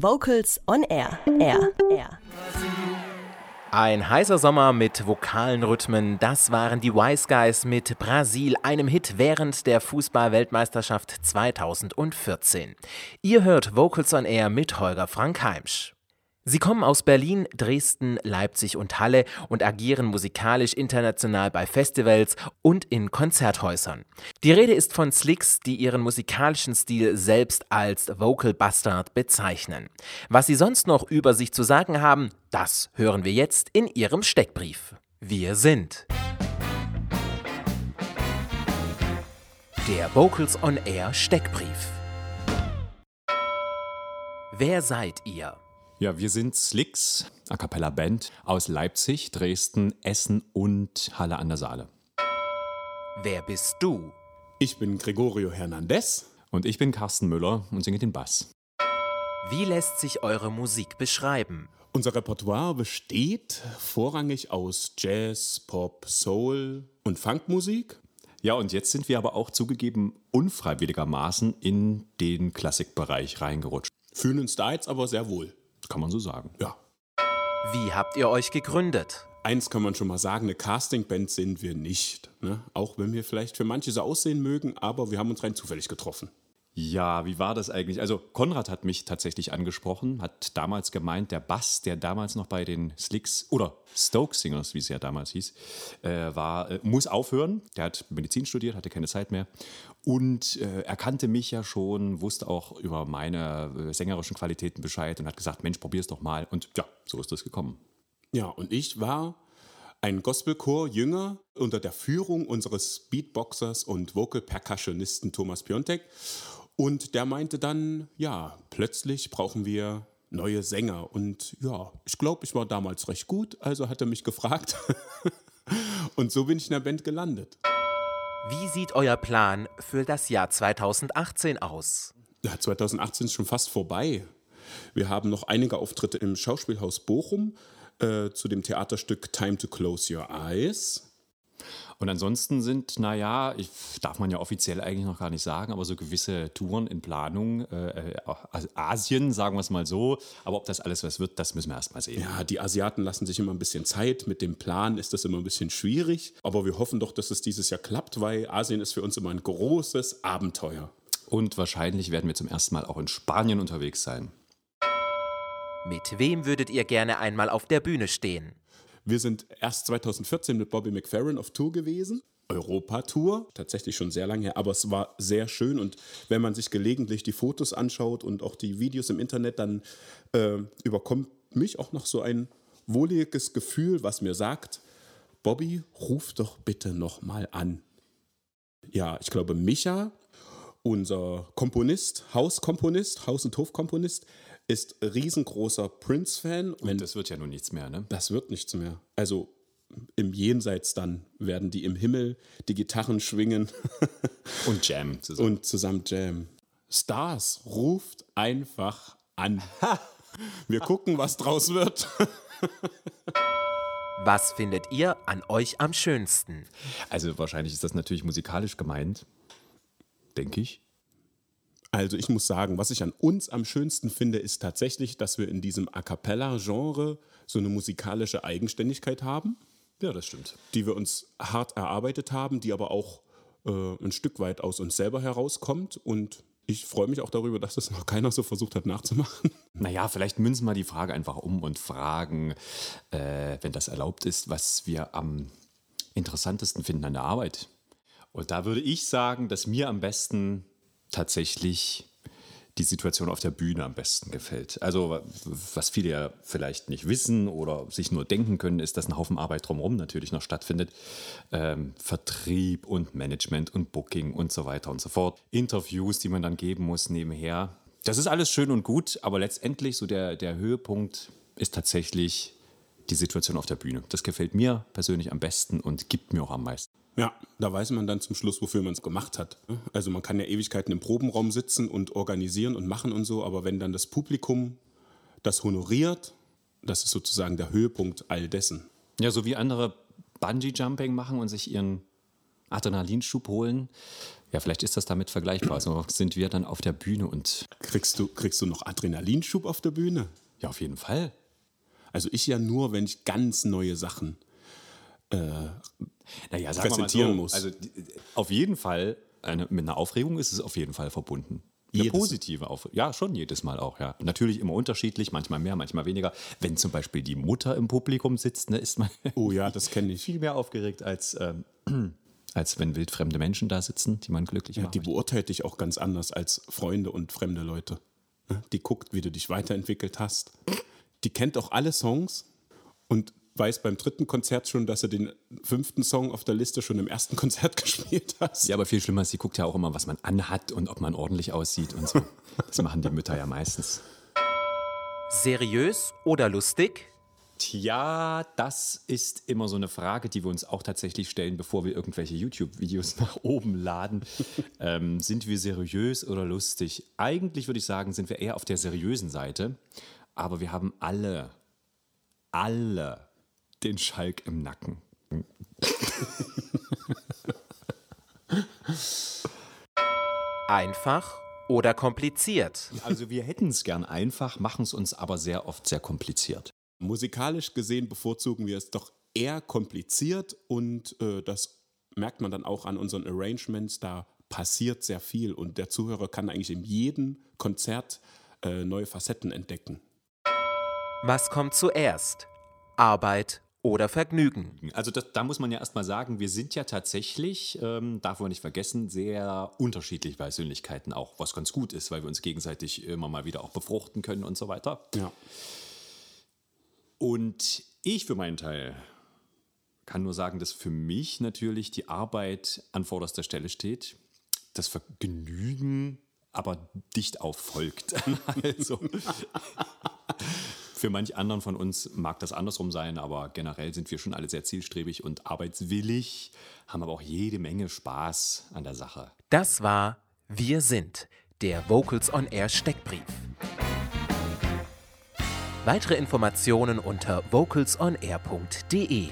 Vocals on Air. Air. Air. Ein heißer Sommer mit vokalen Rhythmen, das waren die Wise Guys mit Brasil, einem Hit während der Fußball-Weltmeisterschaft 2014. Ihr hört Vocals on Air mit Holger Frank Heimsch. Sie kommen aus Berlin, Dresden, Leipzig und Halle und agieren musikalisch international bei Festivals und in Konzerthäusern. Die Rede ist von Slicks, die ihren musikalischen Stil selbst als Vocal Bastard bezeichnen. Was sie sonst noch über sich zu sagen haben, das hören wir jetzt in ihrem Steckbrief. Wir sind der Vocals on Air Steckbrief. Wer seid ihr? Ja, wir sind Slicks, A Cappella Band aus Leipzig, Dresden, Essen und Halle an der Saale. Wer bist du? Ich bin Gregorio Hernandez. Und ich bin Carsten Müller und singe den Bass. Wie lässt sich eure Musik beschreiben? Unser Repertoire besteht vorrangig aus Jazz, Pop, Soul und Funkmusik. Ja, und jetzt sind wir aber auch zugegeben unfreiwilligermaßen in den Klassikbereich reingerutscht. Fühlen uns da jetzt aber sehr wohl. Kann man so sagen. Ja. Wie habt ihr euch gegründet? Eins kann man schon mal sagen, eine Castingband sind wir nicht. Ne? Auch wenn wir vielleicht für manche so aussehen mögen, aber wir haben uns rein zufällig getroffen. Ja, wie war das eigentlich? Also Konrad hat mich tatsächlich angesprochen, hat damals gemeint, der Bass, der damals noch bei den Slicks oder Stoke Singers, wie es ja damals hieß, äh, war, äh, muss aufhören. Der hat Medizin studiert, hatte keine Zeit mehr und äh, er kannte mich ja schon, wusste auch über meine äh, sängerischen Qualitäten Bescheid und hat gesagt, Mensch, probier's doch mal. Und ja, so ist das gekommen. Ja, und ich war ein Gospelchor Jünger unter der Führung unseres Beatboxers und Vocal Percussionisten Thomas Piontek. Und der meinte dann, ja, plötzlich brauchen wir neue Sänger. Und ja, ich glaube, ich war damals recht gut, also hat er mich gefragt. und so bin ich in der Band gelandet. Wie sieht euer Plan für das Jahr 2018 aus? Ja, 2018 ist schon fast vorbei. Wir haben noch einige Auftritte im Schauspielhaus Bochum äh, zu dem Theaterstück Time to Close Your Eyes. Und ansonsten sind, naja, ich, darf man ja offiziell eigentlich noch gar nicht sagen, aber so gewisse Touren in Planung, äh, äh Asien, sagen wir es mal so. Aber ob das alles was wird, das müssen wir erst mal sehen. Ja, die Asiaten lassen sich immer ein bisschen Zeit. Mit dem Plan ist das immer ein bisschen schwierig. Aber wir hoffen doch, dass es dieses Jahr klappt, weil Asien ist für uns immer ein großes Abenteuer. Und wahrscheinlich werden wir zum ersten Mal auch in Spanien unterwegs sein. Mit wem würdet ihr gerne einmal auf der Bühne stehen? Wir sind erst 2014 mit Bobby McFerrin auf Tour gewesen. Europa-Tour, tatsächlich schon sehr lange her, aber es war sehr schön und wenn man sich gelegentlich die Fotos anschaut und auch die Videos im Internet, dann äh, überkommt mich auch noch so ein wohliges Gefühl, was mir sagt, Bobby, ruf doch bitte noch mal an. Ja, ich glaube, Micha, unser Komponist, Hauskomponist, Haus- und Hofkomponist, ist riesengroßer Prince-Fan. Und das wird ja nun nichts mehr, ne? Das wird nichts mehr. Also im Jenseits dann werden die im Himmel die Gitarren schwingen. Und Jam zusammen. Und zusammen Jam. Stars ruft einfach an. Wir gucken, was draus wird. Was findet ihr an euch am schönsten? Also wahrscheinlich ist das natürlich musikalisch gemeint, denke ich. Also ich muss sagen, was ich an uns am schönsten finde, ist tatsächlich, dass wir in diesem A cappella-Genre so eine musikalische Eigenständigkeit haben. Ja, das stimmt. Die wir uns hart erarbeitet haben, die aber auch äh, ein Stück weit aus uns selber herauskommt. Und ich freue mich auch darüber, dass das noch keiner so versucht hat nachzumachen. Naja, vielleicht münzen wir die Frage einfach um und fragen, äh, wenn das erlaubt ist, was wir am interessantesten finden an der Arbeit. Und da würde ich sagen, dass mir am besten tatsächlich die Situation auf der Bühne am besten gefällt. Also was viele ja vielleicht nicht wissen oder sich nur denken können, ist, dass ein Haufen Arbeit drumherum natürlich noch stattfindet. Ähm, Vertrieb und Management und Booking und so weiter und so fort. Interviews, die man dann geben muss nebenher. Das ist alles schön und gut, aber letztendlich so der, der Höhepunkt ist tatsächlich die Situation auf der Bühne. Das gefällt mir persönlich am besten und gibt mir auch am meisten. Ja, da weiß man dann zum Schluss, wofür man es gemacht hat. Also man kann ja Ewigkeiten im Probenraum sitzen und organisieren und machen und so, aber wenn dann das Publikum das honoriert, das ist sozusagen der Höhepunkt all dessen. Ja, so wie andere Bungee-Jumping machen und sich ihren Adrenalinschub holen, Ja, vielleicht ist das damit vergleichbar. Also sind wir dann auf der Bühne und. Kriegst du, kriegst du noch Adrenalinschub auf der Bühne? Ja, auf jeden Fall. Also ich ja nur, wenn ich ganz neue Sachen äh, naja, präsentieren so, muss. Also auf jeden Fall, eine, mit einer Aufregung ist es auf jeden Fall verbunden. Eine jedes positive Aufregung. Ja, schon jedes Mal auch, ja. Natürlich immer unterschiedlich, manchmal mehr, manchmal weniger. Wenn zum Beispiel die Mutter im Publikum sitzt, ne, ist man oh ja, das kenne ich. viel mehr aufgeregt als, ähm, als wenn wildfremde Menschen da sitzen, die man glücklich ja, macht. Die beurteilt dich auch ganz anders als Freunde und fremde Leute. Ne? Die guckt, wie du dich weiterentwickelt hast. Die kennt auch alle Songs und weiß beim dritten Konzert schon, dass du den fünften Song auf der Liste schon im ersten Konzert gespielt hast. Ja, aber viel schlimmer ist, sie guckt ja auch immer, was man anhat und ob man ordentlich aussieht und so. Das machen die Mütter ja meistens. Seriös oder lustig? Tja, das ist immer so eine Frage, die wir uns auch tatsächlich stellen, bevor wir irgendwelche YouTube-Videos nach oben laden. ähm, sind wir seriös oder lustig? Eigentlich würde ich sagen, sind wir eher auf der seriösen Seite. Aber wir haben alle, alle den Schalk im Nacken. Einfach oder kompliziert? Also wir hätten es gern einfach, machen es uns aber sehr oft sehr kompliziert. Musikalisch gesehen bevorzugen wir es doch eher kompliziert und äh, das merkt man dann auch an unseren Arrangements. Da passiert sehr viel und der Zuhörer kann eigentlich in jedem Konzert äh, neue Facetten entdecken. Was kommt zuerst? Arbeit oder Vergnügen. Also das, da muss man ja erstmal sagen, wir sind ja tatsächlich, ähm, darf man nicht vergessen, sehr unterschiedliche Persönlichkeiten auch, was ganz gut ist, weil wir uns gegenseitig immer mal wieder auch befruchten können und so weiter. Ja. Und ich für meinen Teil kann nur sagen, dass für mich natürlich die Arbeit an vorderster Stelle steht, das Vergnügen aber dicht auffolgt. also für manch anderen von uns mag das andersrum sein, aber generell sind wir schon alle sehr zielstrebig und arbeitswillig, haben aber auch jede Menge Spaß an der Sache. Das war Wir sind, der Vocals on Air Steckbrief. Weitere Informationen unter vocalsonair.de.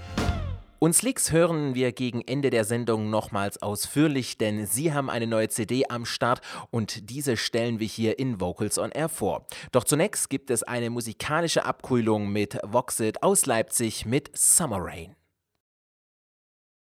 Uns Leaks hören wir gegen Ende der Sendung nochmals ausführlich, denn Sie haben eine neue CD am Start und diese stellen wir hier in Vocals on Air vor. Doch zunächst gibt es eine musikalische Abkühlung mit Voxit aus Leipzig mit Summer Rain.